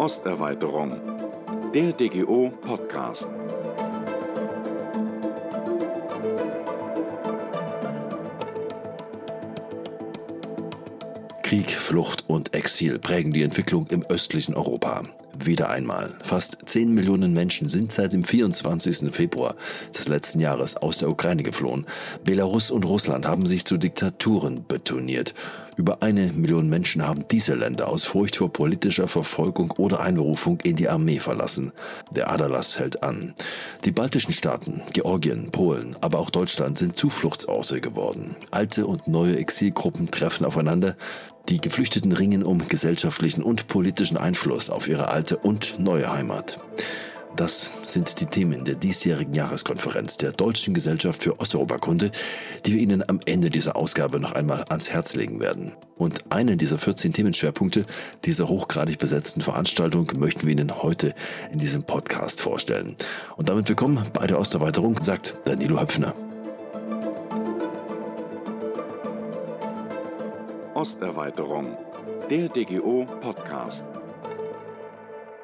Osterweiterung. Der DGO Podcast. Krieg, Flucht und Exil prägen die Entwicklung im östlichen Europa. Wieder einmal. Fast 10 Millionen Menschen sind seit dem 24. Februar des letzten Jahres aus der Ukraine geflohen. Belarus und Russland haben sich zu Diktaturen betoniert. Über eine Million Menschen haben diese Länder aus Furcht vor politischer Verfolgung oder Einberufung in die Armee verlassen. Der Aderlass hält an. Die baltischen Staaten, Georgien, Polen, aber auch Deutschland sind Zufluchtsorte geworden. Alte und neue Exilgruppen treffen aufeinander. Die Geflüchteten ringen um gesellschaftlichen und politischen Einfluss auf ihre alte und neue Heimat. Das sind die Themen der diesjährigen Jahreskonferenz der Deutschen Gesellschaft für Osteuropakunde, die wir Ihnen am Ende dieser Ausgabe noch einmal ans Herz legen werden. Und einen dieser 14 Themenschwerpunkte dieser hochgradig besetzten Veranstaltung möchten wir Ihnen heute in diesem Podcast vorstellen. Und damit willkommen bei der Osterweiterung, sagt Danilo Höpfner. Osterweiterung, der DGO Podcast.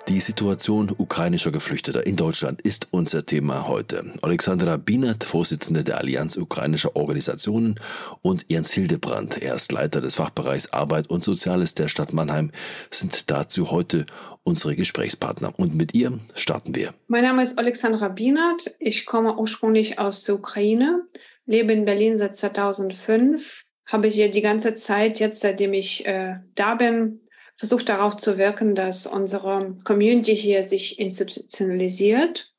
Die Situation ukrainischer Geflüchteter in Deutschland ist unser Thema heute. Alexandra Bienert, Vorsitzende der Allianz ukrainischer Organisationen und Jens Hildebrand, er ist Leiter des Fachbereichs Arbeit und Soziales der Stadt Mannheim, sind dazu heute unsere Gesprächspartner. Und mit ihr starten wir. Mein Name ist Alexandra Bienert. Ich komme ursprünglich aus der Ukraine, lebe in Berlin seit 2005, habe hier die ganze Zeit, jetzt seitdem ich äh, da bin, versucht darauf zu wirken, dass unsere Community hier sich institutionalisiert.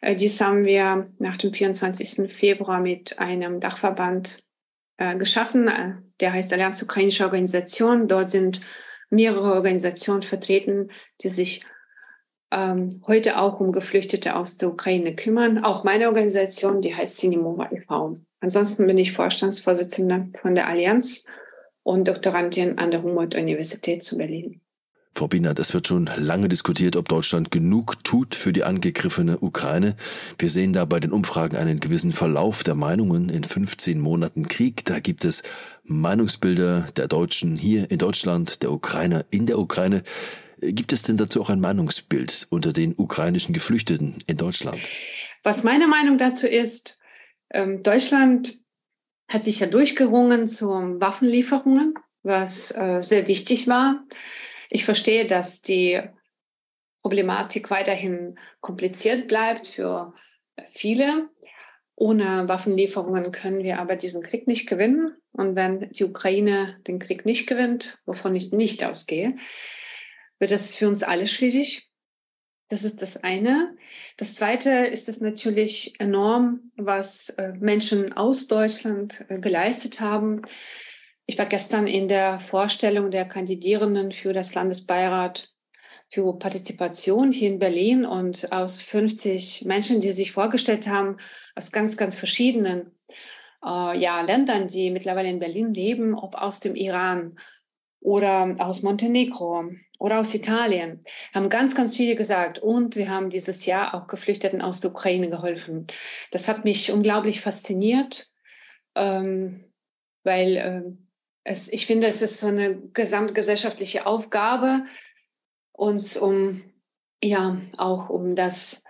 Äh, dies haben wir nach dem 24. Februar mit einem Dachverband äh, geschaffen, äh, der heißt Allianz Ukrainische Organisation. Dort sind mehrere Organisationen vertreten, die sich ähm, heute auch um Geflüchtete aus der Ukraine kümmern. Auch meine Organisation, die heißt Cinemova e.V. Ansonsten bin ich Vorstandsvorsitzende von der Allianz und Doktorandin an der Humboldt-Universität zu Berlin. Frau Bienert, es wird schon lange diskutiert, ob Deutschland genug tut für die angegriffene Ukraine. Wir sehen da bei den Umfragen einen gewissen Verlauf der Meinungen in 15 Monaten Krieg. Da gibt es Meinungsbilder der Deutschen hier in Deutschland, der Ukrainer in der Ukraine. Gibt es denn dazu auch ein Meinungsbild unter den ukrainischen Geflüchteten in Deutschland? Was meine Meinung dazu ist, ähm, Deutschland hat sich ja durchgerungen zu Waffenlieferungen, was äh, sehr wichtig war. Ich verstehe, dass die Problematik weiterhin kompliziert bleibt für viele. Ohne Waffenlieferungen können wir aber diesen Krieg nicht gewinnen. Und wenn die Ukraine den Krieg nicht gewinnt, wovon ich nicht ausgehe, wird das für uns alle schwierig. Das ist das eine. Das zweite ist es natürlich enorm, was äh, Menschen aus Deutschland äh, geleistet haben. Ich war gestern in der Vorstellung der Kandidierenden für das Landesbeirat für Partizipation hier in Berlin und aus 50 Menschen, die sich vorgestellt haben, aus ganz, ganz verschiedenen äh, ja, Ländern, die mittlerweile in Berlin leben, ob aus dem Iran oder aus Montenegro oder aus Italien, haben ganz, ganz viele gesagt. Und wir haben dieses Jahr auch Geflüchteten aus der Ukraine geholfen. Das hat mich unglaublich fasziniert, ähm, weil äh, es, ich finde, es ist so eine gesamtgesellschaftliche Aufgabe, uns um, ja, auch um das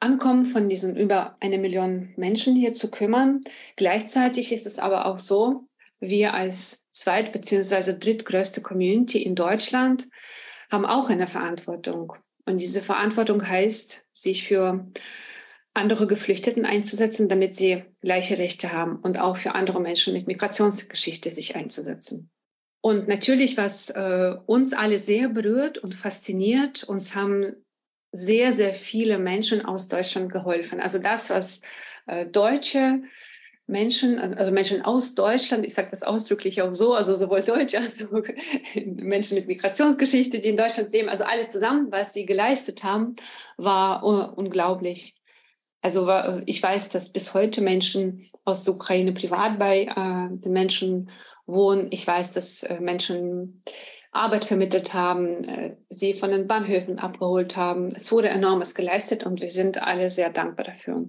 Ankommen von diesen über eine Million Menschen hier zu kümmern. Gleichzeitig ist es aber auch so, wir als zweit- bzw. drittgrößte Community in Deutschland haben auch eine Verantwortung. Und diese Verantwortung heißt, sich für andere Geflüchteten einzusetzen, damit sie gleiche Rechte haben und auch für andere Menschen mit Migrationsgeschichte sich einzusetzen. Und natürlich, was äh, uns alle sehr berührt und fasziniert, uns haben sehr, sehr viele Menschen aus Deutschland geholfen. Also das, was äh, Deutsche Menschen, also Menschen aus Deutschland, ich sage das ausdrücklich auch so, also sowohl Deutsche als auch Menschen mit Migrationsgeschichte, die in Deutschland leben, also alle zusammen, was sie geleistet haben, war unglaublich. Also ich weiß, dass bis heute Menschen aus der Ukraine privat bei äh, den Menschen wohnen. Ich weiß, dass äh, Menschen Arbeit vermittelt haben, äh, sie von den Bahnhöfen abgeholt haben. Es wurde enormes geleistet und wir sind alle sehr dankbar dafür.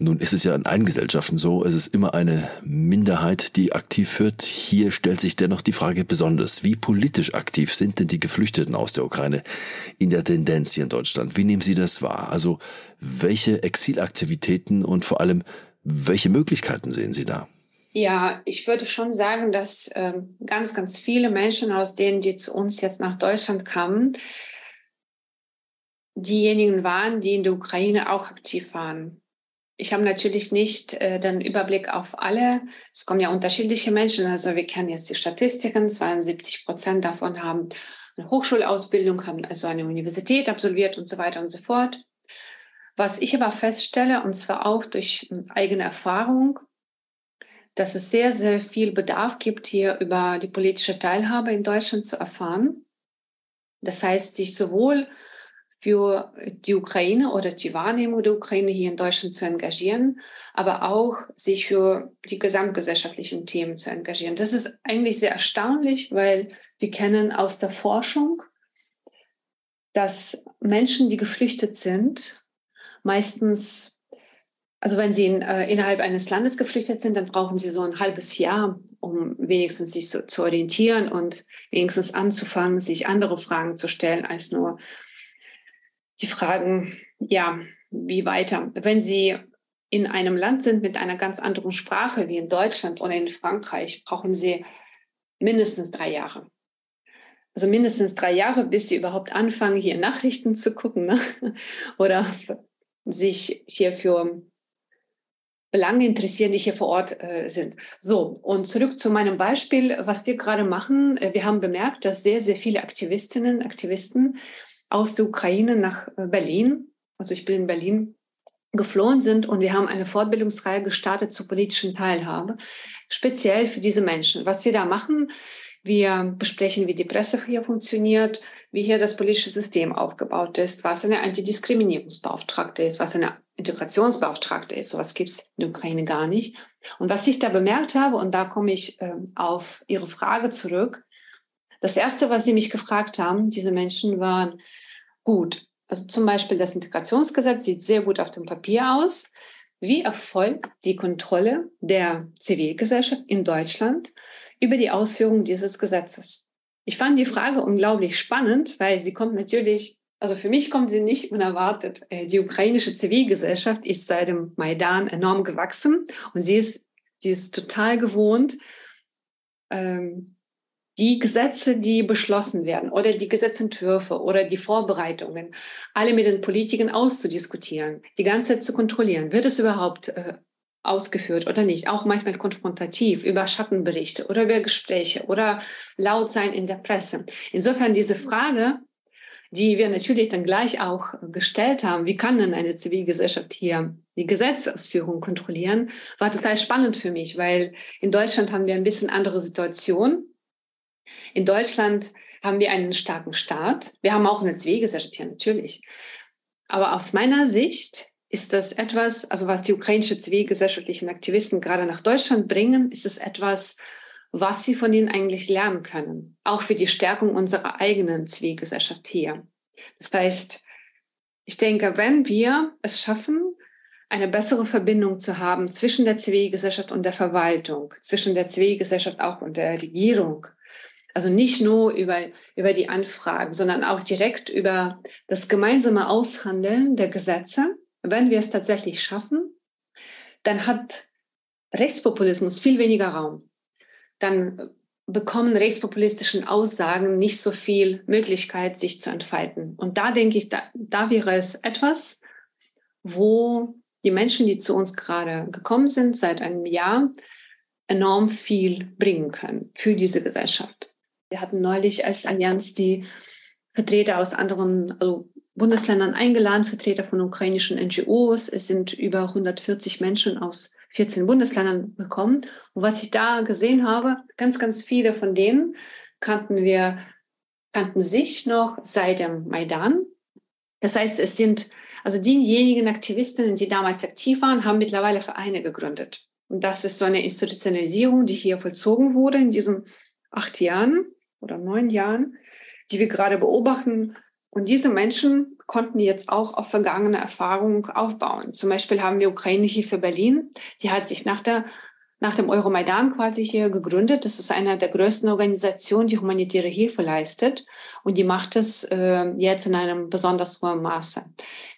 Nun ist es ja in allen Gesellschaften so, es ist immer eine Minderheit, die aktiv wird. Hier stellt sich dennoch die Frage besonders, wie politisch aktiv sind denn die Geflüchteten aus der Ukraine in der Tendenz hier in Deutschland? Wie nehmen Sie das wahr? Also welche Exilaktivitäten und vor allem welche Möglichkeiten sehen Sie da? Ja, ich würde schon sagen, dass ähm, ganz, ganz viele Menschen aus denen, die zu uns jetzt nach Deutschland kamen, diejenigen waren, die in der Ukraine auch aktiv waren. Ich habe natürlich nicht äh, den Überblick auf alle. Es kommen ja unterschiedliche Menschen. Also wir kennen jetzt die Statistiken. 72 Prozent davon haben eine Hochschulausbildung, haben also eine Universität absolviert und so weiter und so fort. Was ich aber feststelle, und zwar auch durch eigene Erfahrung, dass es sehr, sehr viel Bedarf gibt, hier über die politische Teilhabe in Deutschland zu erfahren. Das heißt, sich sowohl für die Ukraine oder die Wahrnehmung der Ukraine hier in Deutschland zu engagieren, aber auch sich für die gesamtgesellschaftlichen Themen zu engagieren. Das ist eigentlich sehr erstaunlich, weil wir kennen aus der Forschung, dass Menschen, die geflüchtet sind, meistens, also wenn sie in, äh, innerhalb eines Landes geflüchtet sind, dann brauchen sie so ein halbes Jahr, um wenigstens sich so, zu orientieren und wenigstens anzufangen, sich andere Fragen zu stellen als nur die Fragen, ja, wie weiter? Wenn Sie in einem Land sind mit einer ganz anderen Sprache wie in Deutschland oder in Frankreich, brauchen Sie mindestens drei Jahre. Also mindestens drei Jahre, bis Sie überhaupt anfangen, hier Nachrichten zu gucken ne? oder sich hier für Belange interessieren, die hier vor Ort äh, sind. So, und zurück zu meinem Beispiel, was wir gerade machen. Äh, wir haben bemerkt, dass sehr, sehr viele Aktivistinnen, Aktivisten aus der Ukraine nach äh, Berlin, also ich bin in Berlin geflohen sind und wir haben eine Fortbildungsreihe gestartet zur politischen Teilhabe, speziell für diese Menschen. Was wir da machen, wir besprechen, wie die Presse hier funktioniert, wie hier das politische System aufgebaut ist, was eine Antidiskriminierungsbeauftragte ist, was eine Integrationsbeauftragte ist. Sowas gibt es in der Ukraine gar nicht. Und was ich da bemerkt habe, und da komme ich äh, auf Ihre Frage zurück, das Erste, was sie mich gefragt haben, diese Menschen waren, gut, also zum Beispiel das Integrationsgesetz sieht sehr gut auf dem Papier aus. Wie erfolgt die Kontrolle der Zivilgesellschaft in Deutschland über die Ausführung dieses Gesetzes? Ich fand die Frage unglaublich spannend, weil sie kommt natürlich, also für mich kommt sie nicht unerwartet. Äh, die ukrainische Zivilgesellschaft ist seit dem Maidan enorm gewachsen und sie ist, sie ist total gewohnt, ähm, die Gesetze, die beschlossen werden oder die Gesetzentwürfe oder die Vorbereitungen, alle mit den Politikern auszudiskutieren, die ganze Zeit zu kontrollieren, wird es überhaupt äh, ausgeführt oder nicht, auch manchmal konfrontativ über Schattenberichte oder über Gespräche oder laut sein in der Presse. Insofern diese Frage, die wir natürlich dann gleich auch gestellt haben, wie kann denn eine Zivilgesellschaft hier die Gesetzausführung kontrollieren, war total spannend für mich, weil in Deutschland haben wir ein bisschen andere Situation. In Deutschland haben wir einen starken Staat. Wir haben auch eine Zivilgesellschaft hier, natürlich. Aber aus meiner Sicht ist das etwas, also was die ukrainische zivilgesellschaftlichen Aktivisten gerade nach Deutschland bringen, ist es etwas, was sie von ihnen eigentlich lernen können. Auch für die Stärkung unserer eigenen Zivilgesellschaft hier. Das heißt, ich denke, wenn wir es schaffen, eine bessere Verbindung zu haben zwischen der Zivilgesellschaft und der Verwaltung, zwischen der Zivilgesellschaft auch und der Regierung, also nicht nur über, über die Anfragen, sondern auch direkt über das gemeinsame Aushandeln der Gesetze. Wenn wir es tatsächlich schaffen, dann hat Rechtspopulismus viel weniger Raum. Dann bekommen rechtspopulistischen Aussagen nicht so viel Möglichkeit, sich zu entfalten. Und da denke ich, da, da wäre es etwas, wo die Menschen, die zu uns gerade gekommen sind, seit einem Jahr, enorm viel bringen können für diese Gesellschaft. Wir hatten neulich als Allianz die Vertreter aus anderen also Bundesländern eingeladen, Vertreter von ukrainischen NGOs. Es sind über 140 Menschen aus 14 Bundesländern gekommen. Und was ich da gesehen habe, ganz, ganz viele von denen kannten wir, kannten sich noch seit dem Maidan. Das heißt, es sind also diejenigen Aktivistinnen, die damals aktiv waren, haben mittlerweile Vereine gegründet. Und das ist so eine Institutionalisierung, die hier vollzogen wurde in diesen acht Jahren oder neun Jahren, die wir gerade beobachten, Und diese Menschen konnten jetzt auch auf vergangene Erfahrungen aufbauen. Zum Beispiel haben wir Ukraine hier für Berlin. Die hat sich nach der nach dem Euromaidan quasi hier gegründet. Das ist eine der größten Organisationen, die humanitäre Hilfe leistet. Und die macht es äh, jetzt in einem besonders hohen Maße.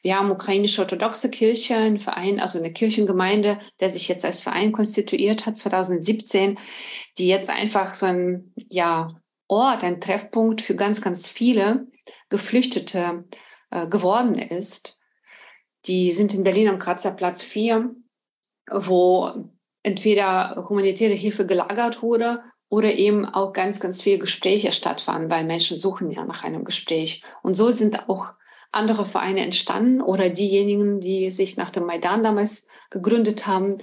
Wir haben ukrainische orthodoxe Kirche, einen Verein, also eine Kirchengemeinde, der sich jetzt als Verein konstituiert hat, 2017, die jetzt einfach so ein, ja, Ort, ein Treffpunkt für ganz, ganz viele Geflüchtete äh, geworden ist. Die sind in Berlin am Kratzer Platz 4, wo entweder humanitäre Hilfe gelagert wurde oder eben auch ganz, ganz viele Gespräche stattfanden, weil Menschen suchen ja nach einem Gespräch. Und so sind auch andere Vereine entstanden oder diejenigen, die sich nach dem Maidan damals gegründet haben,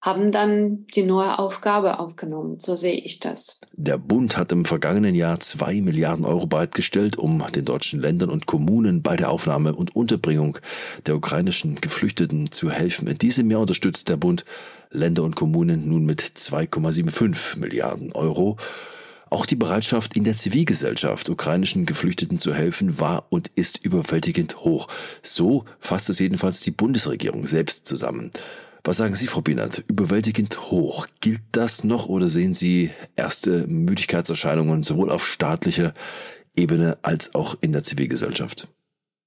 haben dann die neue Aufgabe aufgenommen. So sehe ich das. Der Bund hat im vergangenen Jahr zwei Milliarden Euro bereitgestellt, um den deutschen Ländern und Kommunen bei der Aufnahme und Unterbringung der ukrainischen Geflüchteten zu helfen. In diesem Jahr unterstützt der Bund Länder und Kommunen nun mit 2,75 Milliarden Euro. Auch die Bereitschaft in der Zivilgesellschaft, ukrainischen Geflüchteten zu helfen, war und ist überwältigend hoch. So fasst es jedenfalls die Bundesregierung selbst zusammen. Was sagen Sie, Frau Bienert? Überwältigend hoch. Gilt das noch oder sehen Sie erste Müdigkeitserscheinungen sowohl auf staatlicher Ebene als auch in der Zivilgesellschaft?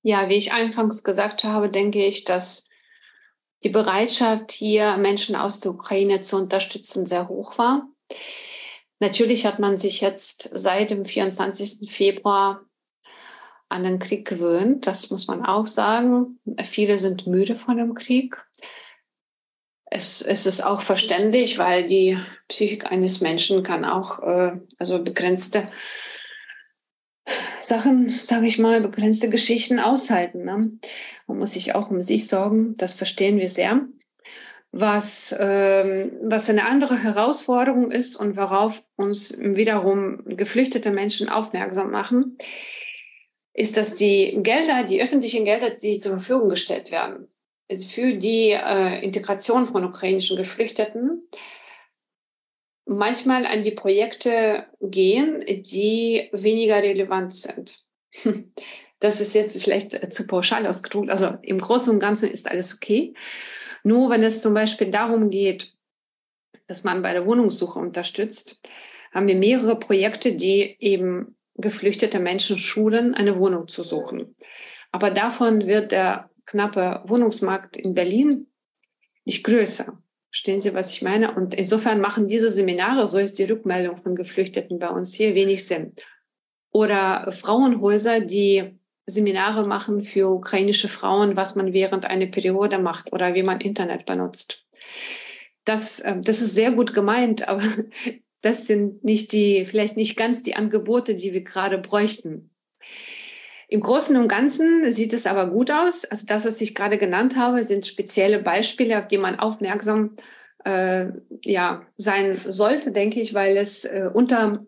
Ja, wie ich anfangs gesagt habe, denke ich, dass die Bereitschaft, hier Menschen aus der Ukraine zu unterstützen, sehr hoch war. Natürlich hat man sich jetzt seit dem 24. Februar an den Krieg gewöhnt. Das muss man auch sagen. Viele sind müde von dem Krieg es, es ist auch verständlich, weil die Psychik eines Menschen kann auch äh, also begrenzte Sachen, sage ich mal, begrenzte Geschichten aushalten. Ne? Man muss sich auch um sich sorgen, das verstehen wir sehr. Was, ähm, was eine andere Herausforderung ist und worauf uns wiederum geflüchtete Menschen aufmerksam machen, ist, dass die Gelder, die öffentlichen Gelder, die zur Verfügung gestellt werden, für die äh, Integration von ukrainischen Geflüchteten manchmal an die Projekte gehen, die weniger relevant sind. Das ist jetzt vielleicht zu pauschal ausgedrückt. Also im Großen und Ganzen ist alles okay. Nur wenn es zum Beispiel darum geht, dass man bei der Wohnungssuche unterstützt, haben wir mehrere Projekte, die eben geflüchtete Menschen schulen, eine Wohnung zu suchen. Aber davon wird der knappe Wohnungsmarkt in Berlin nicht größer. Verstehen Sie, was ich meine? Und insofern machen diese Seminare, so ist die Rückmeldung von Geflüchteten bei uns hier, wenig Sinn. Oder Frauenhäuser, die Seminare machen für ukrainische Frauen, was man während einer Periode macht oder wie man Internet benutzt. Das, ähm, das ist sehr gut gemeint, aber das sind nicht die, vielleicht nicht ganz die Angebote, die wir gerade bräuchten. Im Großen und Ganzen sieht es aber gut aus. Also das, was ich gerade genannt habe, sind spezielle Beispiele, auf die man aufmerksam äh, ja, sein sollte, denke ich, weil es äh, unter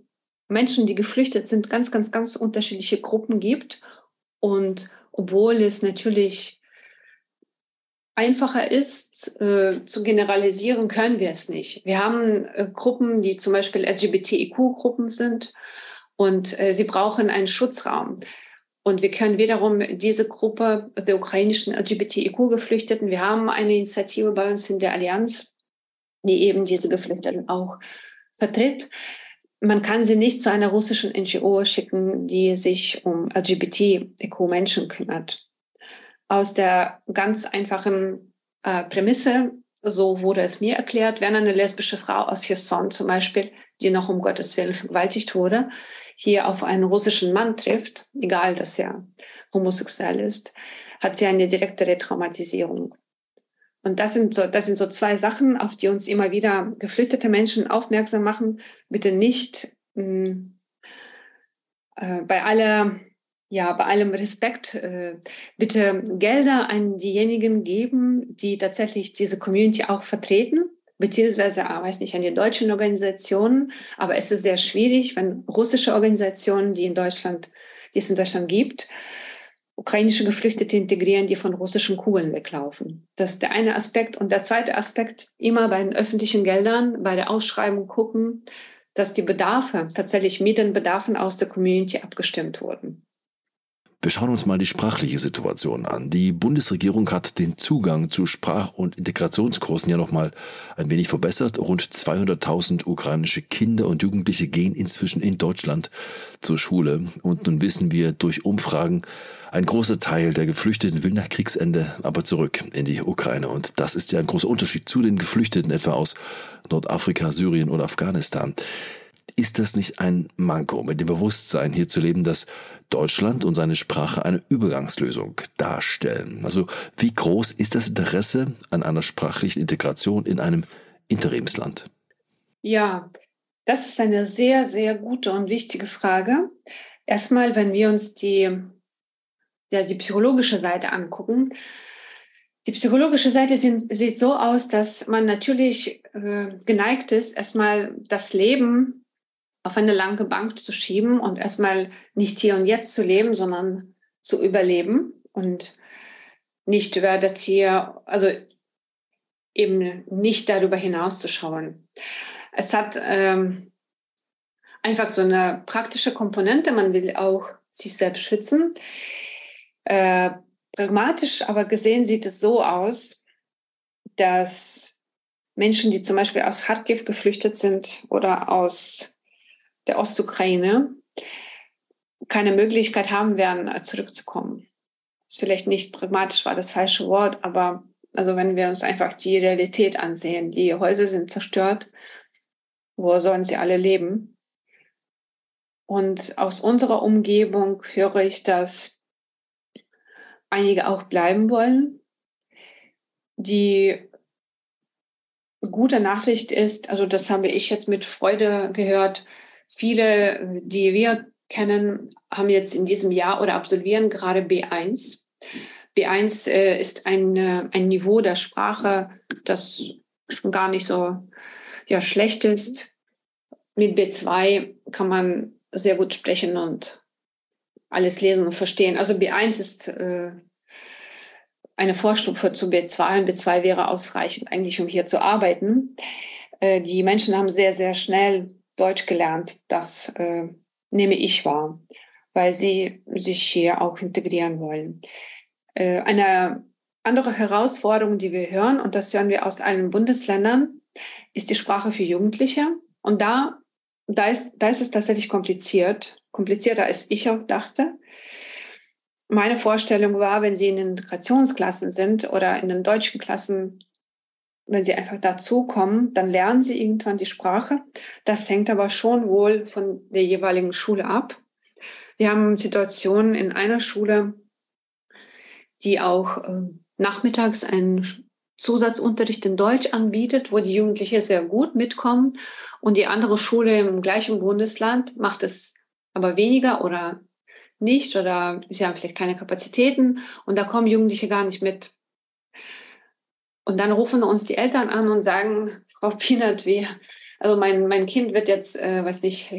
Menschen, die geflüchtet sind, ganz, ganz, ganz unterschiedliche Gruppen gibt. Und obwohl es natürlich einfacher ist, äh, zu generalisieren, können wir es nicht. Wir haben äh, Gruppen, die zum Beispiel LGBTIQ-Gruppen sind und äh, sie brauchen einen Schutzraum. Und wir können wiederum diese Gruppe der ukrainischen LGBTIQ-Geflüchteten, wir haben eine Initiative bei uns in der Allianz, die eben diese Geflüchteten auch vertritt. Man kann sie nicht zu einer russischen NGO schicken, die sich um LGBTIQ-Menschen kümmert. Aus der ganz einfachen äh, Prämisse, so wurde es mir erklärt, wenn eine lesbische Frau aus Cherson zum Beispiel, die noch um Gottes Willen vergewaltigt wurde, hier auf einen russischen Mann trifft, egal dass er homosexuell ist, hat sie eine direkte Retraumatisierung. Und das sind so, das sind so zwei Sachen, auf die uns immer wieder geflüchtete Menschen aufmerksam machen. Bitte nicht mh, hm, äh, bei aller ja, bei allem Respekt, äh, bitte Gelder an diejenigen geben, die tatsächlich diese Community auch vertreten beziehungsweise, ah, weiß nicht, an die deutschen Organisationen. Aber es ist sehr schwierig, wenn russische Organisationen, die in Deutschland, die es in Deutschland gibt, ukrainische Geflüchtete integrieren, die von russischen Kugeln weglaufen. Das ist der eine Aspekt. Und der zweite Aspekt, immer bei den öffentlichen Geldern, bei der Ausschreibung gucken, dass die Bedarfe tatsächlich mit den Bedarfen aus der Community abgestimmt wurden. Wir schauen uns mal die sprachliche Situation an. Die Bundesregierung hat den Zugang zu Sprach- und Integrationskursen ja nochmal ein wenig verbessert. Rund 200.000 ukrainische Kinder und Jugendliche gehen inzwischen in Deutschland zur Schule. Und nun wissen wir durch Umfragen, ein großer Teil der Geflüchteten will nach Kriegsende aber zurück in die Ukraine. Und das ist ja ein großer Unterschied zu den Geflüchteten etwa aus Nordafrika, Syrien oder Afghanistan. Ist das nicht ein Manko, mit dem Bewusstsein hier zu leben, dass Deutschland und seine Sprache eine Übergangslösung darstellen? Also wie groß ist das Interesse an einer sprachlichen Integration in einem Interimsland? Ja, das ist eine sehr, sehr gute und wichtige Frage. Erstmal, wenn wir uns die, ja, die psychologische Seite angucken, die psychologische Seite sieht so aus, dass man natürlich äh, geneigt ist, erstmal das Leben auf eine lange Bank zu schieben und erstmal nicht hier und jetzt zu leben, sondern zu überleben und nicht über das hier, also eben nicht darüber hinaus zu schauen. Es hat ähm, einfach so eine praktische Komponente, man will auch sich selbst schützen. Äh, pragmatisch aber gesehen sieht es so aus, dass Menschen, die zum Beispiel aus Kharkiv geflüchtet sind oder aus der Ostukraine keine Möglichkeit haben werden, äh, zurückzukommen. Das ist vielleicht nicht pragmatisch war das falsche Wort, aber also wenn wir uns einfach die Realität ansehen, die Häuser sind zerstört, wo sollen sie alle leben? Und aus unserer Umgebung höre ich, dass einige auch bleiben wollen. Die gute Nachricht ist, also das habe ich jetzt mit Freude gehört, Viele, die wir kennen, haben jetzt in diesem Jahr oder absolvieren gerade B1. B1 äh, ist ein, äh, ein Niveau der Sprache, das schon gar nicht so ja, schlecht ist. Mit B2 kann man sehr gut sprechen und alles lesen und verstehen. Also B1 ist äh, eine Vorstufe zu B2 und B2 wäre ausreichend eigentlich, um hier zu arbeiten. Äh, die Menschen haben sehr, sehr schnell Deutsch gelernt. Das äh, nehme ich wahr, weil sie sich hier auch integrieren wollen. Äh, eine andere Herausforderung, die wir hören, und das hören wir aus allen Bundesländern, ist die Sprache für Jugendliche. Und da, da, ist, da ist es tatsächlich kompliziert, komplizierter als ich auch dachte. Meine Vorstellung war, wenn Sie in den Integrationsklassen sind oder in den deutschen Klassen, wenn sie einfach dazukommen, dann lernen sie irgendwann die Sprache. Das hängt aber schon wohl von der jeweiligen Schule ab. Wir haben Situationen in einer Schule, die auch äh, nachmittags einen Zusatzunterricht in Deutsch anbietet, wo die Jugendlichen sehr gut mitkommen. Und die andere Schule im gleichen Bundesland macht es aber weniger oder nicht oder sie haben vielleicht keine Kapazitäten und da kommen Jugendliche gar nicht mit. Und dann rufen uns die Eltern an und sagen, Frau Pienert, wie, also mein, mein Kind wird jetzt, äh, weiß nicht,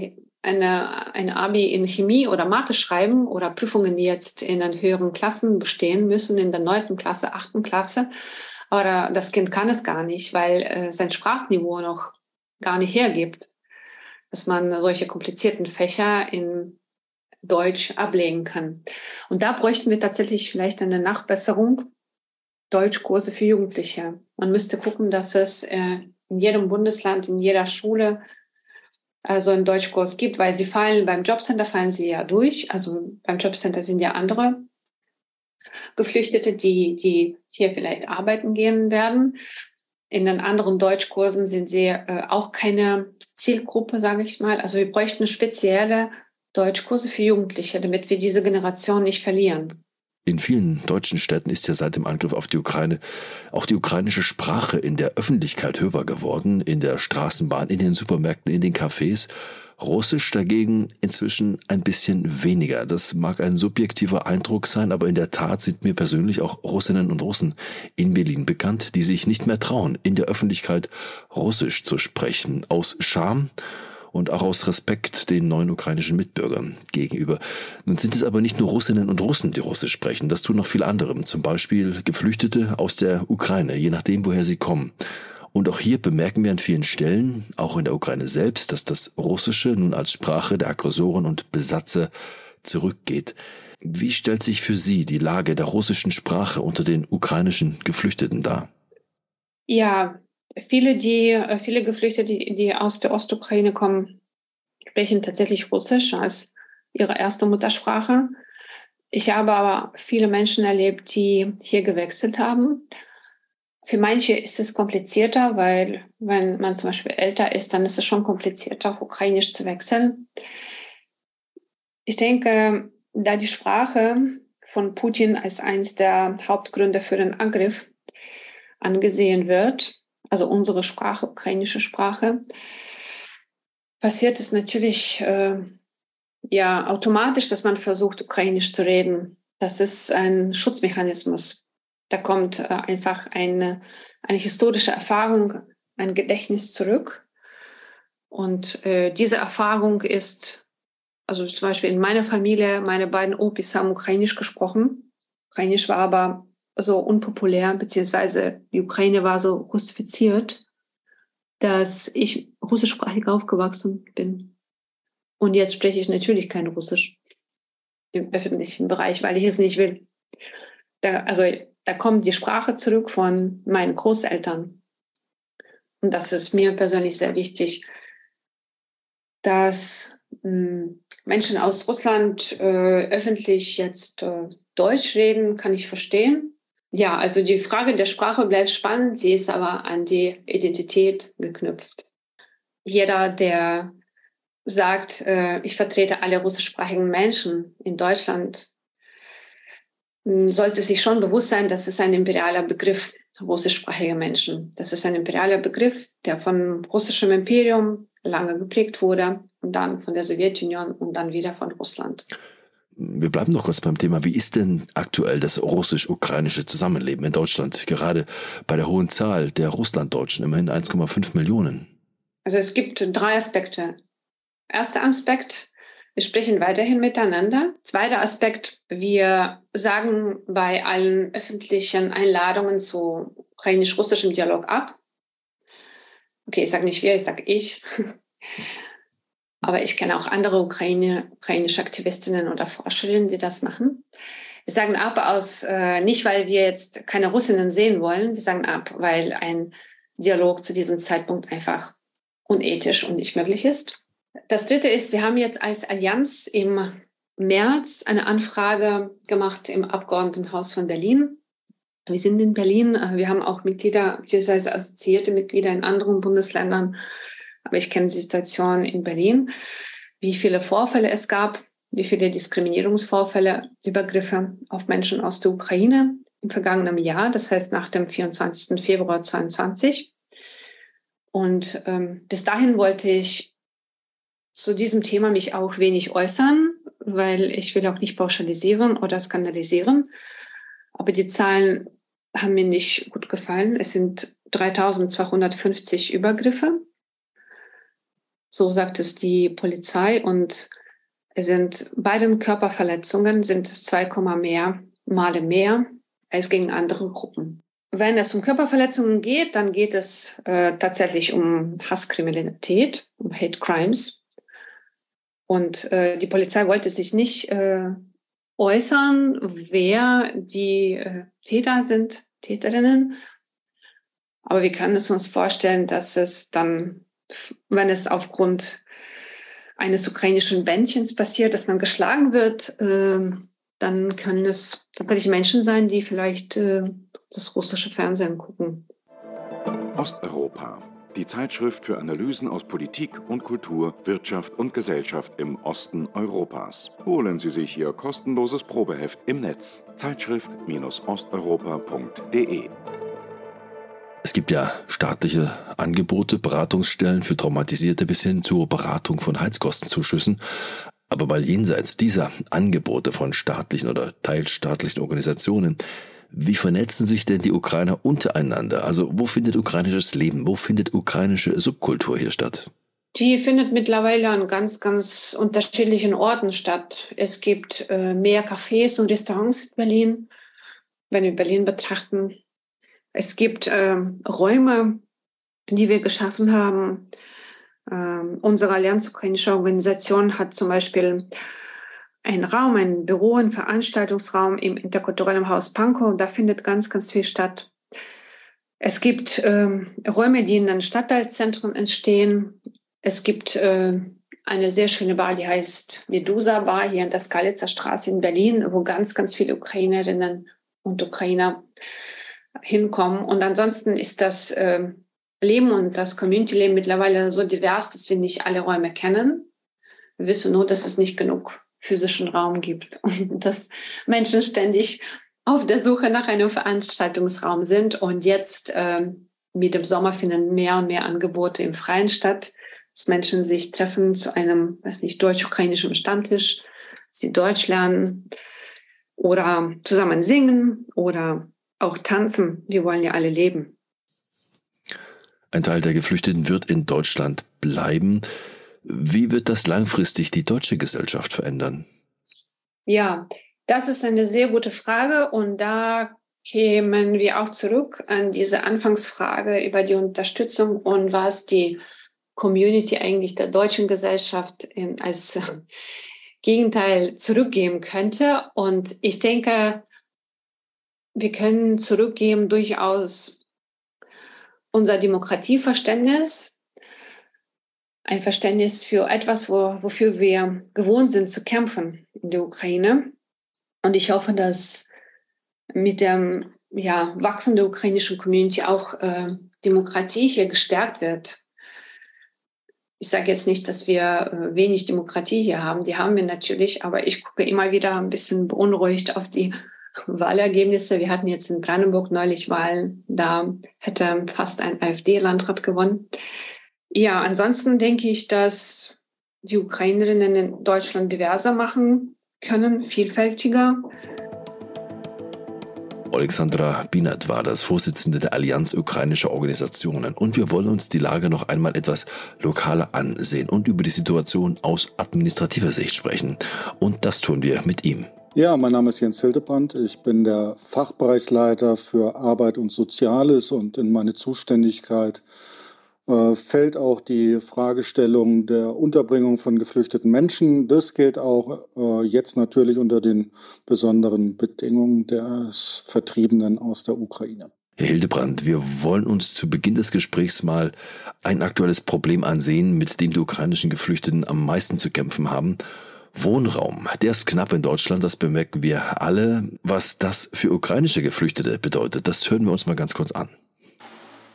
eine, eine Abi in Chemie oder Mathe schreiben oder Prüfungen, die jetzt in den höheren Klassen bestehen müssen, in der neunten Klasse, achten Klasse. Aber das Kind kann es gar nicht, weil äh, sein Sprachniveau noch gar nicht hergibt, dass man solche komplizierten Fächer in Deutsch ablegen kann. Und da bräuchten wir tatsächlich vielleicht eine Nachbesserung Deutschkurse für Jugendliche. Man müsste gucken, dass es äh, in jedem Bundesland, in jeder Schule äh, so einen Deutschkurs gibt, weil sie fallen, beim Jobcenter fallen sie ja durch. Also beim Jobcenter sind ja andere Geflüchtete, die, die hier vielleicht arbeiten gehen werden. In den anderen Deutschkursen sind sie äh, auch keine Zielgruppe, sage ich mal. Also wir bräuchten spezielle Deutschkurse für Jugendliche, damit wir diese Generation nicht verlieren. In vielen deutschen Städten ist ja seit dem Angriff auf die Ukraine auch die ukrainische Sprache in der Öffentlichkeit hörbar geworden, in der Straßenbahn, in den Supermärkten, in den Cafés. Russisch dagegen inzwischen ein bisschen weniger. Das mag ein subjektiver Eindruck sein, aber in der Tat sind mir persönlich auch Russinnen und Russen in Berlin bekannt, die sich nicht mehr trauen, in der Öffentlichkeit Russisch zu sprechen, aus Scham und auch aus Respekt den neuen ukrainischen Mitbürgern gegenüber. Nun sind es aber nicht nur Russinnen und Russen, die Russisch sprechen, das tun noch viele andere, zum Beispiel Geflüchtete aus der Ukraine, je nachdem, woher sie kommen. Und auch hier bemerken wir an vielen Stellen, auch in der Ukraine selbst, dass das Russische nun als Sprache der Aggressoren und Besatzer zurückgeht. Wie stellt sich für Sie die Lage der russischen Sprache unter den ukrainischen Geflüchteten dar? Ja, viele, die, äh, viele Geflüchtete, die, die aus der Ostukraine kommen, sprechen tatsächlich Russisch als ihre erste Muttersprache. Ich habe aber viele Menschen erlebt, die hier gewechselt haben. Für manche ist es komplizierter, weil wenn man zum Beispiel älter ist, dann ist es schon komplizierter, auf Ukrainisch zu wechseln. Ich denke, da die Sprache von Putin als eines der Hauptgründe für den Angriff angesehen wird, also unsere Sprache, ukrainische Sprache, passiert es natürlich äh, ja automatisch, dass man versucht, ukrainisch zu reden. Das ist ein Schutzmechanismus. Da kommt äh, einfach eine, eine historische Erfahrung, ein Gedächtnis zurück. Und äh, diese Erfahrung ist, also zum Beispiel in meiner Familie, meine beiden Opis haben ukrainisch gesprochen. Ukrainisch war aber so unpopulär, beziehungsweise die Ukraine war so russifiziert, dass ich russischsprachig aufgewachsen bin. Und jetzt spreche ich natürlich kein Russisch im öffentlichen Bereich, weil ich es nicht will. Da, also da kommt die Sprache zurück von meinen Großeltern. Und das ist mir persönlich sehr wichtig, dass mh, hm, Menschen aus Russland äh, öffentlich jetzt äh, Deutsch reden, kann ich verstehen. Ja, also die Frage der Sprache bleibt spannend, sie ist aber an die Identität geknüpft. Jeder, der sagt, äh, ich vertrete alle russischsprachigen Menschen in Deutschland, hm, sollte sich schon bewusst sein, dass es ein imperialer Begriff, russischsprachige Menschen. Das ist ein imperialer Begriff, der vom russischen Imperium lange geprägt wurde und dann von der Sowjetunion und dann wieder von Russland. Wir bleiben noch kurz beim Thema. Wie ist denn aktuell das russisch-ukrainische Zusammenleben in Deutschland, gerade bei der hohen Zahl der Russlanddeutschen, immerhin 1,5 Millionen? Also es gibt drei Aspekte. Erster Aspekt, wir sprechen weiterhin miteinander. Zweiter Aspekt, wir sagen bei allen öffentlichen Einladungen zu ukrainisch-russischem Dialog ab. Okay, ich sage nicht wir, ich sage ich. Aber ich kenne auch andere Ukraine, ukrainische Aktivistinnen oder Forscherinnen, die das machen. Wir sagen ab aus, äh, nicht weil wir jetzt keine Russinnen sehen wollen, wir sagen ab, weil ein Dialog zu diesem Zeitpunkt einfach unethisch und nicht möglich ist. Das Dritte ist, wir haben jetzt als Allianz im März eine Anfrage gemacht im Abgeordnetenhaus von Berlin. Wir sind in Berlin, wir haben auch Mitglieder bzw. assoziierte Mitglieder in anderen Bundesländern aber ich kenne die Situation in Berlin, wie viele Vorfälle es gab, wie viele Diskriminierungsvorfälle, Übergriffe auf Menschen aus der Ukraine im vergangenen Jahr, das heißt nach dem 24. Februar 2022. Und ähm, bis dahin wollte ich zu diesem Thema mich auch wenig äußern, weil ich will auch nicht pauschalisieren oder skandalisieren. Aber die Zahlen haben mir nicht gut gefallen. Es sind 3250 Übergriffe so sagt es die Polizei. Und es sind bei den Körperverletzungen sind es 2, mehr Male mehr als gegen andere Gruppen. Wenn es um Körperverletzungen geht, dann geht es äh, tatsächlich um Hasskriminalität, um Hate Crimes. Und äh, die Polizei wollte sich nicht äh, äußern, wer die äh, Täter sind, Täterinnen. Aber wir können es uns vorstellen, dass es dann wenn es aufgrund eines ukrainischen Bändchens passiert, dass man geschlagen wird, äh, dann können es tatsächlich Menschen sein, die vielleicht äh, das russische Fernsehen gucken. Osteuropa. Die Zeitschrift für Analysen aus Politik und Kultur, Wirtschaft und Gesellschaft im Osten Europas. Holen Sie sich Ihr kostenloses Probeheft im Netz. Zeitschrift-osteuropa.de gibt ja staatliche Angebote, Beratungsstellen für Traumatisierte bis hin zur Beratung von Heizkostenzuschüssen. Aber mal jenseits dieser Angebote von staatlichen oder teilstaatlichen Organisationen, wie vernetzen sich denn die Ukrainer untereinander? Also wo findet ukrainisches Leben, wo findet ukrainische Subkultur hier statt? Die findet mittlerweile an ganz, ganz unterschiedlichen Orten statt. Es gibt äh, mehr Cafés und Restaurants in Berlin. Wenn wir Berlin betrachten, es gibt ähm, Räume, die wir geschaffen haben. Ähm, unsere Allianz Ukrainische Organisation hat zum Beispiel einen Raum, ein Büro, ein Veranstaltungsraum im interkulturellen Haus Pankow. Da findet ganz, ganz viel statt. Es gibt ähm, Räume, die in den Stadtteilzentren entstehen. Es gibt äh, eine sehr schöne Bar, die heißt Medusa Bar hier in der Skalitzer Straße in Berlin, wo ganz, ganz viele Ukrainerinnen und Ukrainer hinkommen. Und ansonsten ist das äh, Leben und das Community-Leben mittlerweile so divers, dass wir nicht alle Räume kennen. Wir wissen nur, dass es nicht genug physischen Raum gibt und dass Menschen ständig auf der Suche nach einem Veranstaltungsraum sind. Und jetzt äh, mit dem Sommer finden mehr und mehr Angebote im Freien statt, dass Menschen sich treffen zu einem, weiß nicht, deutsch-ukrainischen Stammtisch, sie Deutsch lernen oder zusammen singen oder auch tanzen. Wir wollen ja alle leben. Ein Teil der Geflüchteten wird in Deutschland bleiben. Wie wird das langfristig die deutsche Gesellschaft verändern? Ja, das ist eine sehr gute Frage und da kämen wir auch zurück an diese Anfangsfrage über die Unterstützung und was die Community eigentlich der deutschen Gesellschaft ähm, als Gegenteil zurückgeben könnte. Und ich denke, wir können zurückgeben durchaus unser Demokratieverständnis, ein Verständnis für etwas, wo, wofür wir gewohnt sind zu kämpfen in der Ukraine. Und ich hoffe, dass mit der ja, wachsenden ukrainischen Community auch äh, Demokratie hier gestärkt wird. Ich sage jetzt nicht, dass wir äh, wenig Demokratie hier haben. Die haben wir natürlich, aber ich gucke immer wieder ein bisschen beunruhigt auf die Wahlergebnisse. Wir hatten jetzt in Brandenburg neulich Wahlen. Da hätte fast ein AfD-Landrat gewonnen. Ja, ansonsten denke ich, dass die Ukrainerinnen in Deutschland diverser machen können, vielfältiger. Alexandra Binat war das Vorsitzende der Allianz ukrainischer Organisationen und wir wollen uns die Lage noch einmal etwas lokaler ansehen und über die Situation aus administrativer Sicht sprechen. Und das tun wir mit ihm. Ja, mein Name ist Jens Hildebrand. Ich bin der Fachbereichsleiter für Arbeit und Soziales und in meine Zuständigkeit äh, fällt auch die Fragestellung der Unterbringung von geflüchteten Menschen. Das gilt auch äh, jetzt natürlich unter den besonderen Bedingungen des Vertriebenen aus der Ukraine. Herr Hildebrand, wir wollen uns zu Beginn des Gesprächs mal ein aktuelles Problem ansehen, mit dem die ukrainischen Geflüchteten am meisten zu kämpfen haben. Wohnraum, der ist knapp in Deutschland, das bemerken wir alle. Was das für ukrainische Geflüchtete bedeutet, das hören wir uns mal ganz kurz an.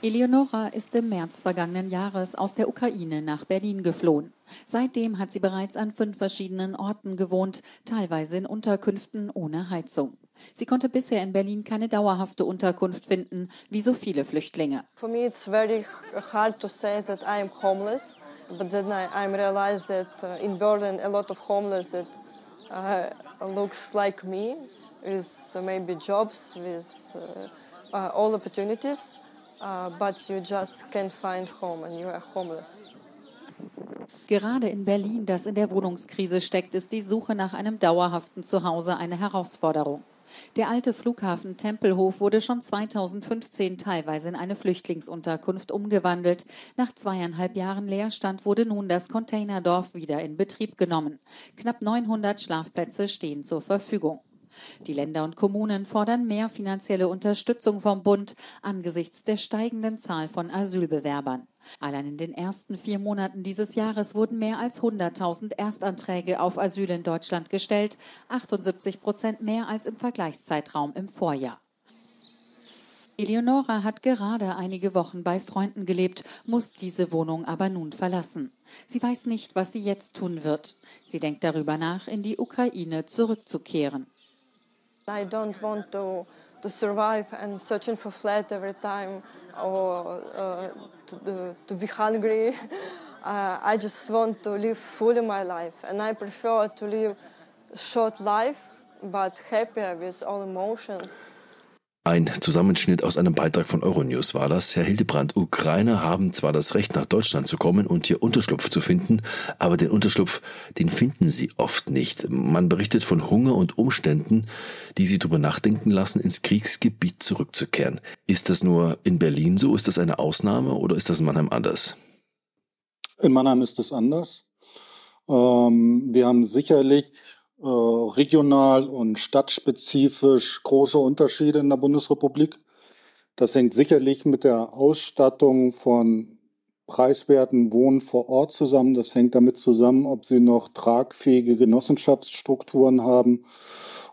Eleonora ist im März vergangenen Jahres aus der Ukraine nach Berlin geflohen. Seitdem hat sie bereits an fünf verschiedenen Orten gewohnt, teilweise in Unterkünften ohne Heizung. Sie konnte bisher in Berlin keine dauerhafte Unterkunft finden, wie so viele Flüchtlinge. For me it's very hard to say that I am homeless, but then I, I realized that uh, in Berlin a lot of homeless that uh, looks like me, with uh, maybe jobs, with uh, uh, all opportunities but you just can't find home and you are homeless. Gerade in Berlin, das in der Wohnungskrise steckt, ist die Suche nach einem dauerhaften Zuhause eine Herausforderung. Der alte Flughafen Tempelhof wurde schon 2015 teilweise in eine Flüchtlingsunterkunft umgewandelt. Nach zweieinhalb Jahren Leerstand wurde nun das Containerdorf wieder in Betrieb genommen. Knapp 900 Schlafplätze stehen zur Verfügung. Die Länder und Kommunen fordern mehr finanzielle Unterstützung vom Bund angesichts der steigenden Zahl von Asylbewerbern. Allein in den ersten vier Monaten dieses Jahres wurden mehr als 100.000 Erstanträge auf Asyl in Deutschland gestellt, 78 Prozent mehr als im Vergleichszeitraum im Vorjahr. Eleonora hat gerade einige Wochen bei Freunden gelebt, muss diese Wohnung aber nun verlassen. Sie weiß nicht, was sie jetzt tun wird. Sie denkt darüber nach, in die Ukraine zurückzukehren. I don't want to, to survive and searching for flat every time or uh, to, to be hungry. Uh, I just want to live fully my life and I prefer to live short life but happier with all emotions. Ein Zusammenschnitt aus einem Beitrag von Euronews war das. Herr Hildebrand, Ukrainer haben zwar das Recht, nach Deutschland zu kommen und hier Unterschlupf zu finden, aber den Unterschlupf, den finden sie oft nicht. Man berichtet von Hunger und Umständen, die sie darüber nachdenken lassen, ins Kriegsgebiet zurückzukehren. Ist das nur in Berlin so? Ist das eine Ausnahme oder ist das in Mannheim anders? In Mannheim ist es anders. Ähm, wir haben sicherlich äh, regional und stadtspezifisch große Unterschiede in der Bundesrepublik. Das hängt sicherlich mit der Ausstattung von preiswerten Wohnen vor Ort zusammen. Das hängt damit zusammen, ob sie noch tragfähige Genossenschaftsstrukturen haben,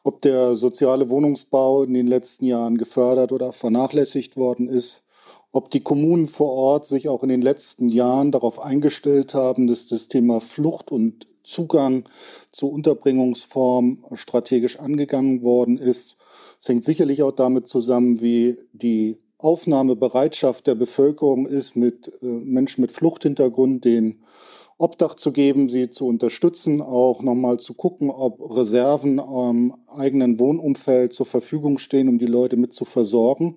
ob der soziale Wohnungsbau in den letzten Jahren gefördert oder vernachlässigt worden ist, ob die Kommunen vor Ort sich auch in den letzten Jahren darauf eingestellt haben, dass das Thema Flucht und Zugang zu Unterbringungsformen strategisch angegangen worden ist. Es hängt sicherlich auch damit zusammen, wie die Aufnahmebereitschaft der Bevölkerung ist, mit äh, Menschen mit Fluchthintergrund den Obdach zu geben, sie zu unterstützen, auch nochmal zu gucken, ob Reserven am eigenen Wohnumfeld zur Verfügung stehen, um die Leute mit zu versorgen.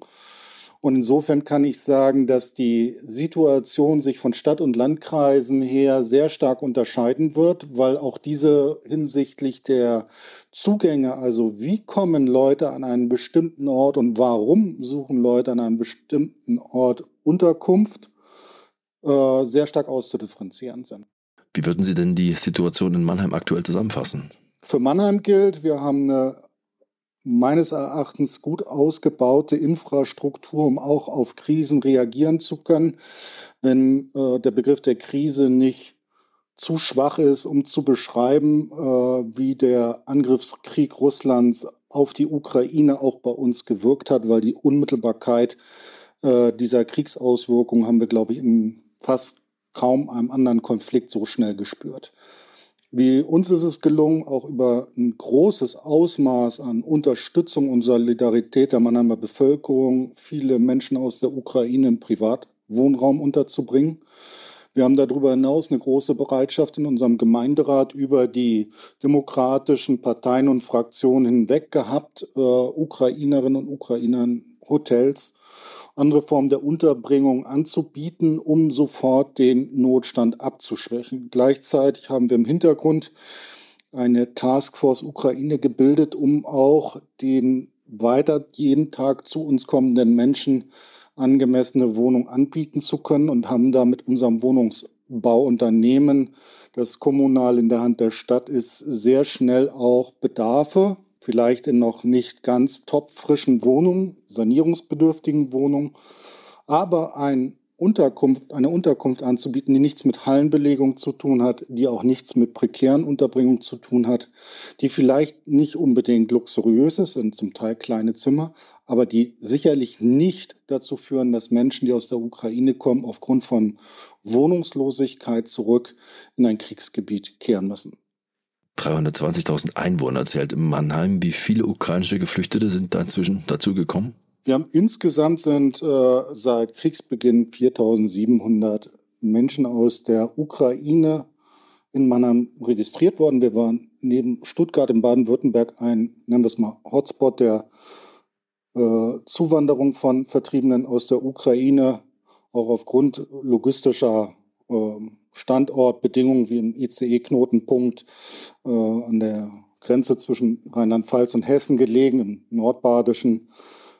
Und insofern kann ich sagen, dass die Situation sich von Stadt- und Landkreisen her sehr stark unterscheiden wird, weil auch diese hinsichtlich der Zugänge, also wie kommen Leute an einen bestimmten Ort und warum suchen Leute an einem bestimmten Ort Unterkunft, äh, sehr stark auszudifferenzieren sind. Wie würden Sie denn die Situation in Mannheim aktuell zusammenfassen? Für Mannheim gilt, wir haben eine meines Erachtens gut ausgebaute Infrastruktur, um auch auf Krisen reagieren zu können. Wenn äh, der Begriff der Krise nicht zu schwach ist, um zu beschreiben, äh, wie der Angriffskrieg Russlands auf die Ukraine auch bei uns gewirkt hat, weil die Unmittelbarkeit äh, dieser Kriegsauswirkungen haben wir, glaube ich, in fast kaum einem anderen Konflikt so schnell gespürt. Wie uns ist es gelungen, auch über ein großes Ausmaß an Unterstützung und Solidarität der Mannheimer Bevölkerung viele Menschen aus der Ukraine im Privatwohnraum unterzubringen. Wir haben darüber hinaus eine große Bereitschaft in unserem Gemeinderat über die demokratischen Parteien und Fraktionen hinweg gehabt, äh, Ukrainerinnen und Ukrainern Hotels andere Formen der Unterbringung anzubieten, um sofort den Notstand abzuschwächen. Gleichzeitig haben wir im Hintergrund eine Taskforce Ukraine gebildet, um auch den weiter jeden Tag zu uns kommenden Menschen angemessene Wohnung anbieten zu können und haben da mit unserem Wohnungsbauunternehmen, das kommunal in der Hand der Stadt ist, sehr schnell auch Bedarfe vielleicht in noch nicht ganz topfrischen Wohnungen, sanierungsbedürftigen Wohnungen, aber ein Unterkunft, eine Unterkunft anzubieten, die nichts mit Hallenbelegung zu tun hat, die auch nichts mit prekären Unterbringung zu tun hat, die vielleicht nicht unbedingt luxuriös ist, sind zum Teil kleine Zimmer, aber die sicherlich nicht dazu führen, dass Menschen, die aus der Ukraine kommen, aufgrund von Wohnungslosigkeit zurück in ein Kriegsgebiet kehren müssen. 320.000 Einwohner zählt in Mannheim. Wie viele ukrainische Geflüchtete sind da inzwischen dazu gekommen? Wir haben insgesamt sind äh, seit Kriegsbeginn 4.700 Menschen aus der Ukraine in Mannheim registriert worden. Wir waren neben Stuttgart in Baden-Württemberg ein, nennen wir es mal, Hotspot der äh, Zuwanderung von Vertriebenen aus der Ukraine, auch aufgrund logistischer äh, Standortbedingungen wie im ICE-Knotenpunkt äh, an der Grenze zwischen Rheinland-Pfalz und Hessen gelegen, im Nordbadischen,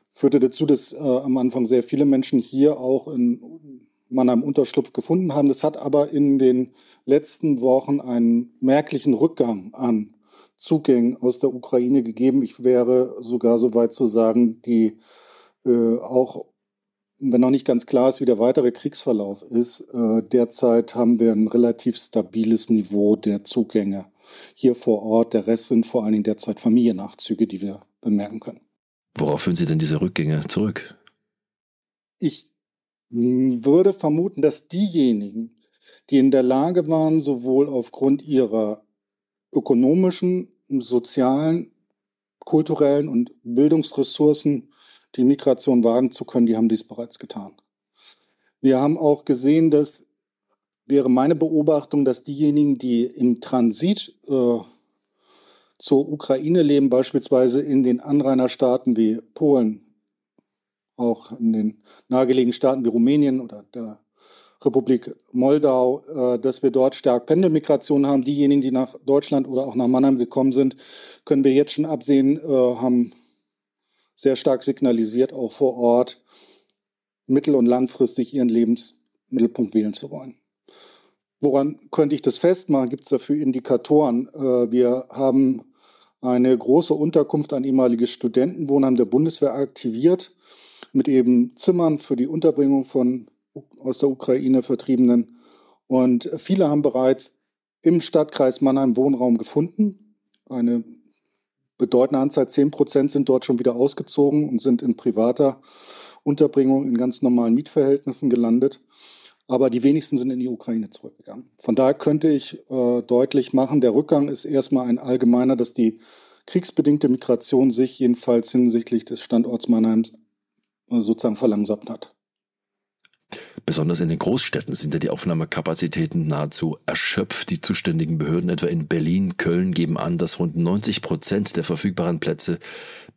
führte dazu, dass äh, am Anfang sehr viele Menschen hier auch in Mannheim Unterschlupf gefunden haben. Das hat aber in den letzten Wochen einen merklichen Rückgang an Zugängen aus der Ukraine gegeben. Ich wäre sogar so weit zu sagen, die äh, auch wenn noch nicht ganz klar ist, wie der weitere Kriegsverlauf ist, äh, derzeit haben wir ein relativ stabiles Niveau der Zugänge hier vor Ort. Der Rest sind vor allen Dingen derzeit Familiennachzüge, die wir bemerken können. Worauf führen Sie denn diese Rückgänge zurück? Ich würde vermuten, dass diejenigen, die in der Lage waren, sowohl aufgrund ihrer ökonomischen, sozialen, kulturellen und Bildungsressourcen die Migration wagen zu können, die haben dies bereits getan. Wir haben auch gesehen, dass wäre meine Beobachtung, dass diejenigen, die im Transit äh, zur Ukraine leben, beispielsweise in den Anrainerstaaten wie Polen, auch in den nahegelegenen Staaten wie Rumänien oder der Republik Moldau, äh, dass wir dort stark Pendelmigration haben. Diejenigen, die nach Deutschland oder auch nach Mannheim gekommen sind, können wir jetzt schon absehen, äh, haben sehr stark signalisiert, auch vor Ort mittel- und langfristig ihren Lebensmittelpunkt wählen zu wollen. Woran könnte ich das festmachen? Gibt es dafür Indikatoren? Äh, wir haben eine große Unterkunft, ein ehemaliges Studentenwohnheim der Bundeswehr aktiviert, mit eben Zimmern für die Unterbringung von aus der Ukraine Vertriebenen. Und viele haben bereits im Stadtkreis Mannheim Wohnraum gefunden. Eine bedeutende Anzahl, 10 Prozent, sind dort schon wieder ausgezogen und sind in privater Unterbringung in ganz normalen Mietverhältnissen gelandet. Aber die wenigsten sind in die Ukraine zurückgegangen. Von daher könnte ich äh, deutlich machen, der Rückgang ist erstmal ein allgemeiner, dass die kriegsbedingte Migration sich jedenfalls hinsichtlich des Standorts Mannheims äh, sozusagen verlangsamt hat. Besonders in den Großstädten sind ja die Aufnahmekapazitäten nahezu erschöpft. Die zuständigen Behörden etwa in Berlin, Köln geben an, dass rund 90 Prozent der verfügbaren Plätze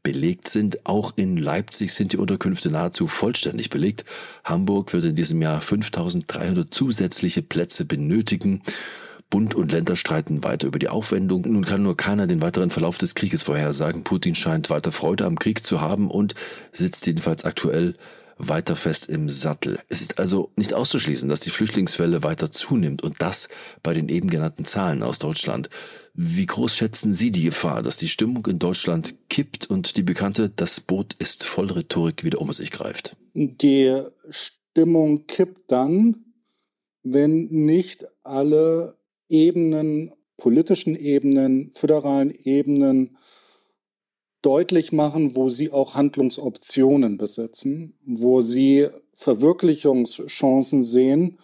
belegt sind. Auch in Leipzig sind die Unterkünfte nahezu vollständig belegt. Hamburg wird in diesem Jahr 5300 zusätzliche Plätze benötigen. Bund und Länder streiten weiter über die Aufwendung. Nun kann nur keiner den weiteren Verlauf des Krieges vorhersagen. Putin scheint weiter Freude am Krieg zu haben und sitzt jedenfalls aktuell weiter fest im Sattel. Es ist also nicht auszuschließen, dass die Flüchtlingswelle weiter zunimmt und das bei den eben genannten Zahlen aus Deutschland. Wie groß schätzen Sie die Gefahr, dass die Stimmung in Deutschland kippt und die bekannte Das Boot ist voll Rhetorik wieder um sich greift? Die Stimmung kippt dann, wenn nicht alle Ebenen, politischen Ebenen, föderalen Ebenen deutlich machen, wo sie auch Handlungsoptionen besitzen, wo sie Verwirklichungschancen sehen,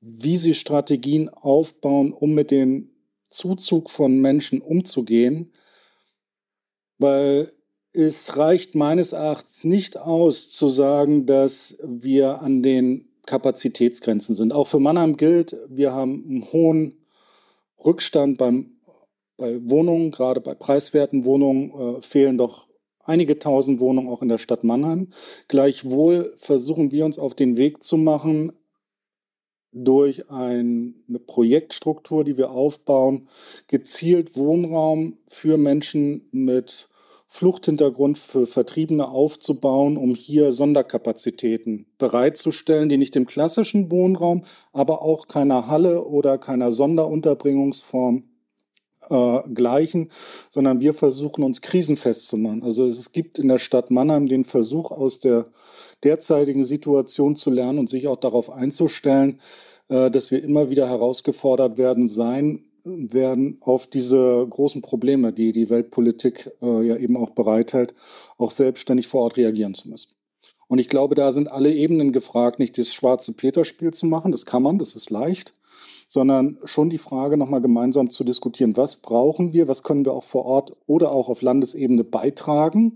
wie sie Strategien aufbauen, um mit dem Zuzug von Menschen umzugehen, weil es reicht meines Erachtens nicht aus zu sagen, dass wir an den Kapazitätsgrenzen sind. Auch für Mannheim gilt, wir haben einen hohen Rückstand beim bei Wohnungen, gerade bei preiswerten Wohnungen, äh, fehlen doch einige tausend Wohnungen auch in der Stadt Mannheim. Gleichwohl versuchen wir uns auf den Weg zu machen, durch ein, eine Projektstruktur, die wir aufbauen, gezielt Wohnraum für Menschen mit Fluchthintergrund für Vertriebene aufzubauen, um hier Sonderkapazitäten bereitzustellen, die nicht dem klassischen Wohnraum, aber auch keiner Halle oder keiner Sonderunterbringungsform äh, gleichen, sondern wir versuchen uns krisenfest zu machen. Also es gibt in der Stadt Mannheim den Versuch, aus der derzeitigen Situation zu lernen und sich auch darauf einzustellen, äh, dass wir immer wieder herausgefordert werden sein werden, auf diese großen Probleme, die die Weltpolitik äh, ja eben auch bereithält, auch selbstständig vor Ort reagieren zu müssen. Und ich glaube, da sind alle Ebenen gefragt, nicht das schwarze Peter-Spiel zu machen, das kann man, das ist leicht, sondern schon die Frage nochmal gemeinsam zu diskutieren, was brauchen wir, was können wir auch vor Ort oder auch auf Landesebene beitragen,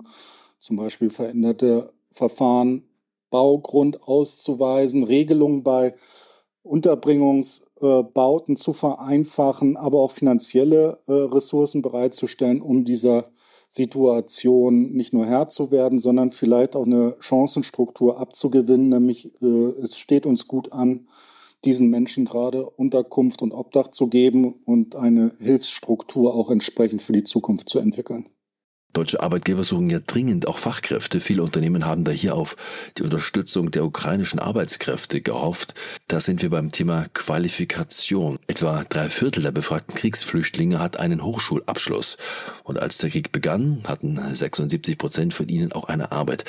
zum Beispiel veränderte Verfahren, Baugrund auszuweisen, Regelungen bei Unterbringungsbauten zu vereinfachen, aber auch finanzielle äh, Ressourcen bereitzustellen, um dieser Situation nicht nur Herr zu werden, sondern vielleicht auch eine Chancenstruktur abzugewinnen. Nämlich äh, es steht uns gut an, diesen Menschen gerade Unterkunft und Obdach zu geben und eine Hilfsstruktur auch entsprechend für die Zukunft zu entwickeln. Deutsche Arbeitgeber suchen ja dringend auch Fachkräfte. Viele Unternehmen haben da hier auf die Unterstützung der ukrainischen Arbeitskräfte gehofft. Da sind wir beim Thema Qualifikation. Etwa drei Viertel der befragten Kriegsflüchtlinge hat einen Hochschulabschluss. Und als der Krieg begann, hatten 76 Prozent von ihnen auch eine Arbeit.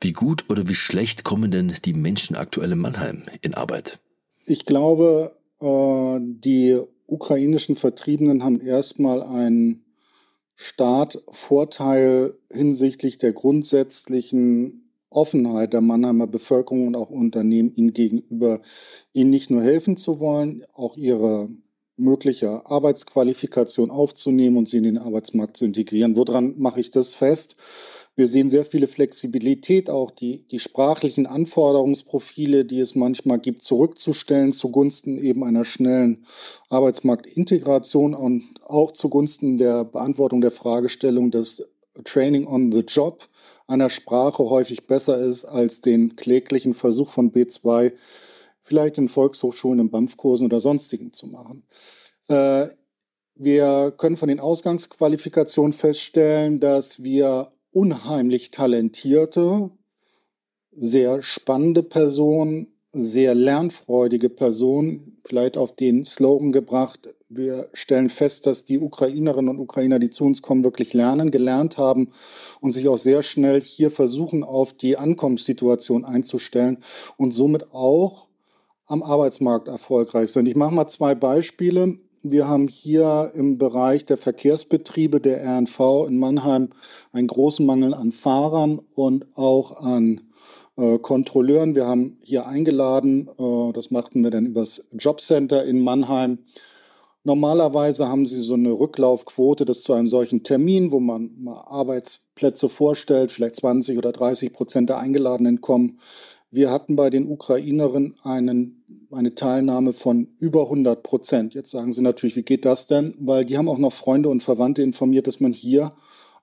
Wie gut oder wie schlecht kommen denn die Menschen aktuell in Mannheim in Arbeit? Ich glaube, äh, die ukrainischen Vertriebenen haben erstmal einen Startvorteil hinsichtlich der grundsätzlichen Offenheit der Mannheimer Bevölkerung und auch Unternehmen ihnen gegenüber, ihnen nicht nur helfen zu wollen, auch ihre mögliche Arbeitsqualifikation aufzunehmen und sie in den Arbeitsmarkt zu integrieren. Woran mache ich das fest? Wir sehen sehr viele Flexibilität, auch die, die sprachlichen Anforderungsprofile, die es manchmal gibt, zurückzustellen zugunsten eben einer schnellen Arbeitsmarktintegration und auch zugunsten der Beantwortung der Fragestellung, dass Training on the Job einer Sprache häufig besser ist als den kläglichen Versuch von B2 vielleicht in Volkshochschulen, in BAMF-Kursen oder sonstigen zu machen. Äh, wir können von den Ausgangsqualifikationen feststellen, dass wir unheimlich talentierte, sehr spannende Person, sehr lernfreudige Person, vielleicht auf den Slogan gebracht, Wir stellen fest, dass die Ukrainerinnen und Ukrainer, die zu uns kommen, wirklich lernen, gelernt haben und sich auch sehr schnell hier versuchen, auf die Ankommenssituation einzustellen und somit auch am Arbeitsmarkt erfolgreich sind. Ich mache mal zwei Beispiele. Wir haben hier im Bereich der Verkehrsbetriebe der RNV in Mannheim einen großen Mangel an Fahrern und auch an äh, Kontrolleuren. Wir haben hier eingeladen, äh, das machten wir dann übers Jobcenter in Mannheim. Normalerweise haben sie so eine Rücklaufquote, dass zu einem solchen Termin, wo man mal Arbeitsplätze vorstellt, vielleicht 20 oder 30 Prozent der Eingeladenen kommen. Wir hatten bei den Ukrainerinnen einen, eine Teilnahme von über 100 Prozent. Jetzt sagen Sie natürlich, wie geht das denn? Weil die haben auch noch Freunde und Verwandte informiert, dass man hier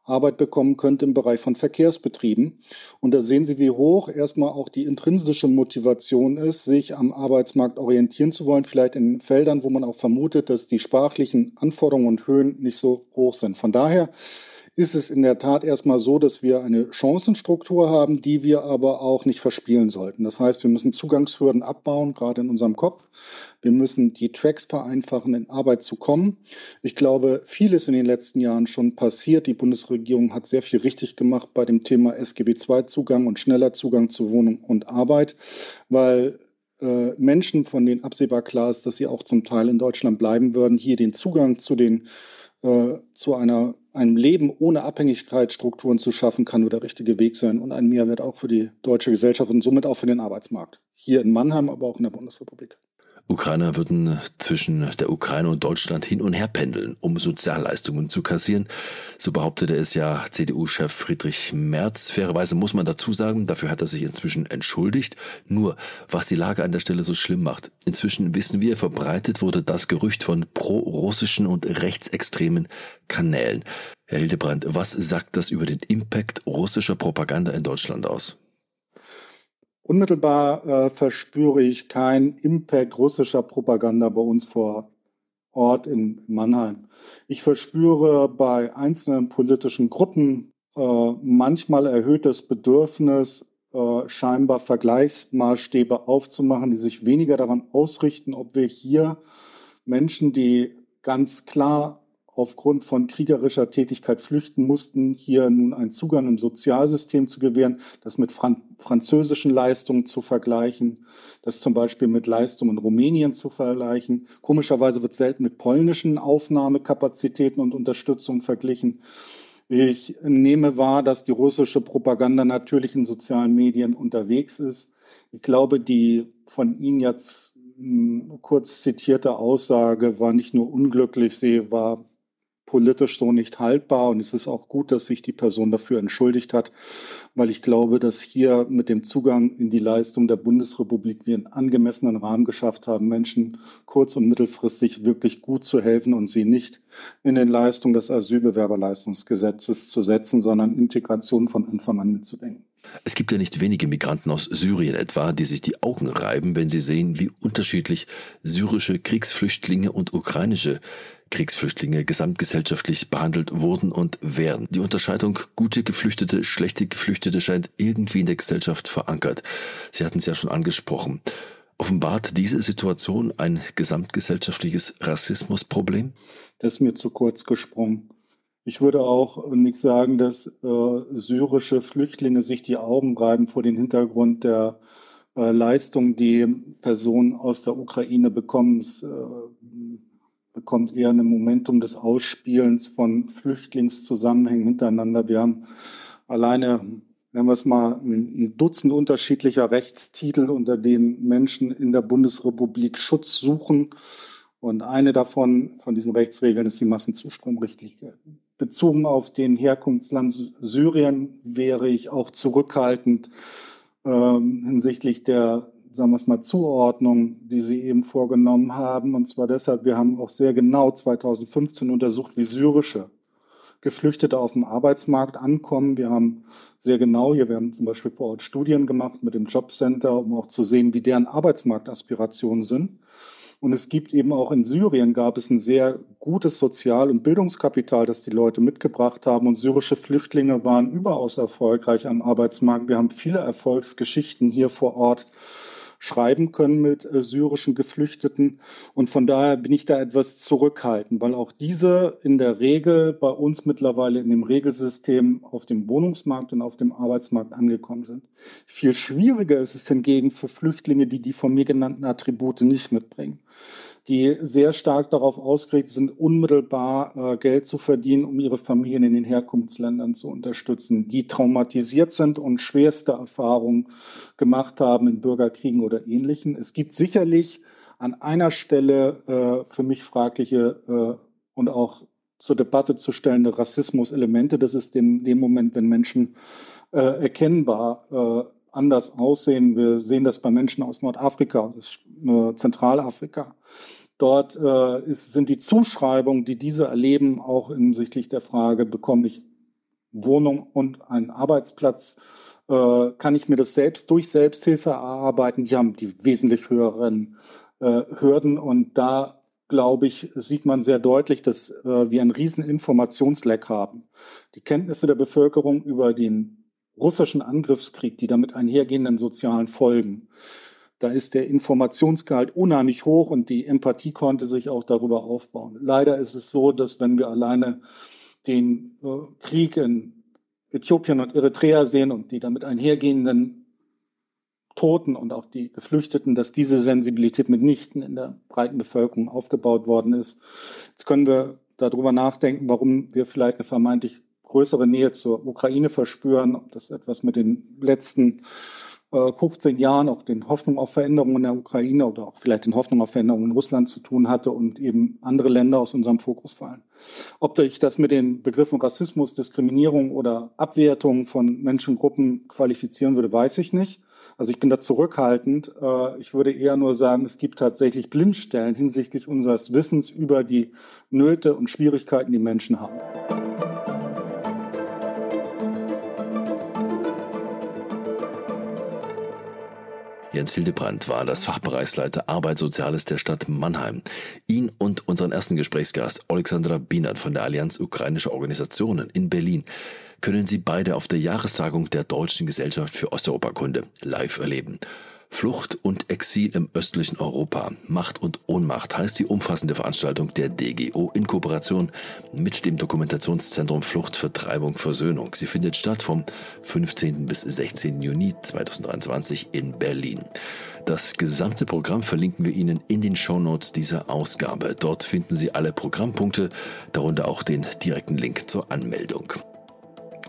Arbeit bekommen könnte im Bereich von Verkehrsbetrieben. Und da sehen Sie, wie hoch erstmal auch die intrinsische Motivation ist, sich am Arbeitsmarkt orientieren zu wollen, vielleicht in Feldern, wo man auch vermutet, dass die sprachlichen Anforderungen und Höhen nicht so hoch sind. Von daher ist es in der Tat erstmal so, dass wir eine Chancenstruktur haben, die wir aber auch nicht verspielen sollten. Das heißt, wir müssen Zugangshürden abbauen, gerade in unserem Kopf. Wir müssen die Tracks vereinfachen, in Arbeit zu kommen. Ich glaube, vieles in den letzten Jahren schon passiert. Die Bundesregierung hat sehr viel richtig gemacht bei dem Thema SGB II-Zugang und schneller Zugang zu Wohnung und Arbeit, weil äh, Menschen, von denen absehbar klar ist, dass sie auch zum Teil in Deutschland bleiben würden, hier den Zugang zu den äh, zu einer, einem Leben ohne Abhängigkeitsstrukturen zu schaffen, kann nur der richtige Weg sein und ein Mehrwert auch für die deutsche Gesellschaft und somit auch für den Arbeitsmarkt. Hier in Mannheim, aber auch in der Bundesrepublik. Ukrainer würden zwischen der Ukraine und Deutschland hin und her pendeln, um Sozialleistungen zu kassieren. So behauptete es ja CDU-Chef Friedrich Merz. Fairerweise muss man dazu sagen, dafür hat er sich inzwischen entschuldigt. Nur, was die Lage an der Stelle so schlimm macht. Inzwischen wissen wir, verbreitet wurde das Gerücht von pro-russischen und rechtsextremen Kanälen. Herr Hildebrand, was sagt das über den Impact russischer Propaganda in Deutschland aus? Unmittelbar äh, verspüre ich keinen Impact russischer Propaganda bei uns vor Ort in Mannheim. Ich verspüre bei einzelnen politischen Gruppen äh, manchmal erhöhtes Bedürfnis, äh, scheinbar Vergleichsmaßstäbe aufzumachen, die sich weniger daran ausrichten, ob wir hier Menschen, die ganz klar aufgrund von kriegerischer Tätigkeit flüchten mussten, hier nun einen Zugang im Sozialsystem zu gewähren, das mit Fran französischen Leistungen zu vergleichen, das zum Beispiel mit Leistungen in Rumänien zu vergleichen. Komischerweise wird selten mit polnischen Aufnahmekapazitäten und Unterstützung verglichen. Ich nehme wahr, dass die russische Propaganda natürlich in sozialen Medien unterwegs ist. Ich glaube, die von Ihnen jetzt hm, kurz zitierte Aussage war nicht nur unglücklich, sie war politisch so nicht haltbar. Und es ist auch gut, dass sich die Person dafür entschuldigt hat, weil ich glaube, dass hier mit dem Zugang in die Leistung der Bundesrepublik wir einen angemessenen Rahmen geschafft haben, Menschen kurz- und mittelfristig wirklich gut zu helfen und sie nicht in den Leistungen des Asylbewerberleistungsgesetzes zu setzen, sondern Integration von Anfang an mitzudenken. Es gibt ja nicht wenige Migranten aus Syrien etwa, die sich die Augen reiben, wenn sie sehen, wie unterschiedlich syrische Kriegsflüchtlinge und ukrainische Kriegsflüchtlinge gesamtgesellschaftlich behandelt wurden und werden. Die Unterscheidung gute Geflüchtete, schlechte Geflüchtete scheint irgendwie in der Gesellschaft verankert. Sie hatten es ja schon angesprochen. Offenbart diese Situation ein gesamtgesellschaftliches Rassismusproblem? Das ist mir zu kurz gesprungen. Ich würde auch nicht sagen, dass äh, syrische Flüchtlinge sich die Augen reiben vor dem Hintergrund der äh, Leistung, die Personen aus der Ukraine bekommen. Es, äh, bekommt eher ein Momentum des Ausspielens von Flüchtlingszusammenhängen hintereinander. Wir haben alleine, nennen wir es mal, ein Dutzend unterschiedlicher Rechtstitel, unter denen Menschen in der Bundesrepublik Schutz suchen. Und eine davon, von diesen Rechtsregeln, ist die Massenzustromrichtlinie. Bezogen auf den Herkunftsland Syrien wäre ich auch zurückhaltend ähm, hinsichtlich der sagen wir es mal, Zuordnung, die Sie eben vorgenommen haben. Und zwar deshalb, wir haben auch sehr genau 2015 untersucht, wie syrische Geflüchtete auf dem Arbeitsmarkt ankommen. Wir haben sehr genau hier, wir haben zum Beispiel vor Ort Studien gemacht mit dem Jobcenter, um auch zu sehen, wie deren Arbeitsmarktaspirationen sind. Und es gibt eben auch in Syrien gab es ein sehr gutes Sozial- und Bildungskapital, das die Leute mitgebracht haben. Und syrische Flüchtlinge waren überaus erfolgreich am Arbeitsmarkt. Wir haben viele Erfolgsgeschichten hier vor Ort schreiben können mit äh, syrischen Geflüchteten. Und von daher bin ich da etwas zurückhaltend, weil auch diese in der Regel bei uns mittlerweile in dem Regelsystem auf dem Wohnungsmarkt und auf dem Arbeitsmarkt angekommen sind. Viel schwieriger ist es hingegen für Flüchtlinge, die die von mir genannten Attribute nicht mitbringen die sehr stark darauf ausgerichtet sind, unmittelbar äh, Geld zu verdienen, um ihre Familien in den Herkunftsländern zu unterstützen, die traumatisiert sind und schwerste Erfahrungen gemacht haben in Bürgerkriegen oder Ähnlichem. Es gibt sicherlich an einer Stelle äh, für mich fragliche äh, und auch zur Debatte zu stellende Rassismuselemente. Das ist in dem Moment, wenn Menschen äh, erkennbar äh, anders aussehen. Wir sehen das bei Menschen aus Nordafrika, Zentralafrika. Dort äh, ist, sind die Zuschreibungen, die diese erleben, auch hinsichtlich der Frage, bekomme ich Wohnung und einen Arbeitsplatz, äh, kann ich mir das selbst durch Selbsthilfe erarbeiten. Die haben die wesentlich höheren äh, Hürden und da glaube ich, sieht man sehr deutlich, dass äh, wir einen riesen Informationsleck haben. Die Kenntnisse der Bevölkerung über den russischen Angriffskrieg, die damit einhergehenden sozialen Folgen. Da ist der Informationsgehalt unheimlich hoch und die Empathie konnte sich auch darüber aufbauen. Leider ist es so, dass wenn wir alleine den äh, Krieg in Äthiopien und Eritrea sehen und die damit einhergehenden Toten und auch die Geflüchteten, dass diese Sensibilität mitnichten in der breiten Bevölkerung aufgebaut worden ist. Jetzt können wir darüber nachdenken, warum wir vielleicht eine vermeintlich größere Nähe zur Ukraine verspüren, ob das etwas mit den letzten äh, 15 Jahren auch den Hoffnung auf Veränderungen in der Ukraine oder auch vielleicht den Hoffnung auf Veränderungen in Russland zu tun hatte und eben andere Länder aus unserem Fokus fallen. Ob ich das mit den Begriffen Rassismus, Diskriminierung oder Abwertung von Menschengruppen qualifizieren würde, weiß ich nicht. Also ich bin da zurückhaltend. Äh, ich würde eher nur sagen, es gibt tatsächlich Blindstellen hinsichtlich unseres Wissens über die Nöte und Schwierigkeiten, die Menschen haben. Jens Hildebrand war das Fachbereichsleiter Arbeit Soziales der Stadt Mannheim. Ihn und unseren ersten Gesprächsgast Alexandra Bienert von der Allianz Ukrainischer Organisationen in Berlin können Sie beide auf der Jahrestagung der Deutschen Gesellschaft für Osteuropakunde live erleben. Flucht und Exil im östlichen Europa. Macht und Ohnmacht heißt die umfassende Veranstaltung der DGO in Kooperation mit dem Dokumentationszentrum Flucht, Vertreibung, Versöhnung. Sie findet statt vom 15. bis 16. Juni 2023 in Berlin. Das gesamte Programm verlinken wir Ihnen in den Shownotes dieser Ausgabe. Dort finden Sie alle Programmpunkte, darunter auch den direkten Link zur Anmeldung.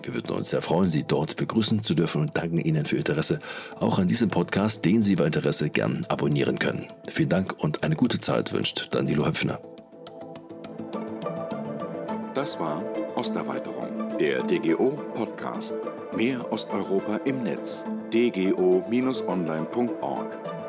Wir würden uns sehr freuen, Sie dort begrüßen zu dürfen und danken Ihnen für Ihr Interesse auch an diesem Podcast, den Sie bei Interesse gern abonnieren können. Vielen Dank und eine gute Zeit wünscht Danilo Höpfner. Das war Osterweiterung, der DGO Podcast. Mehr Osteuropa im Netz. dgo-online.org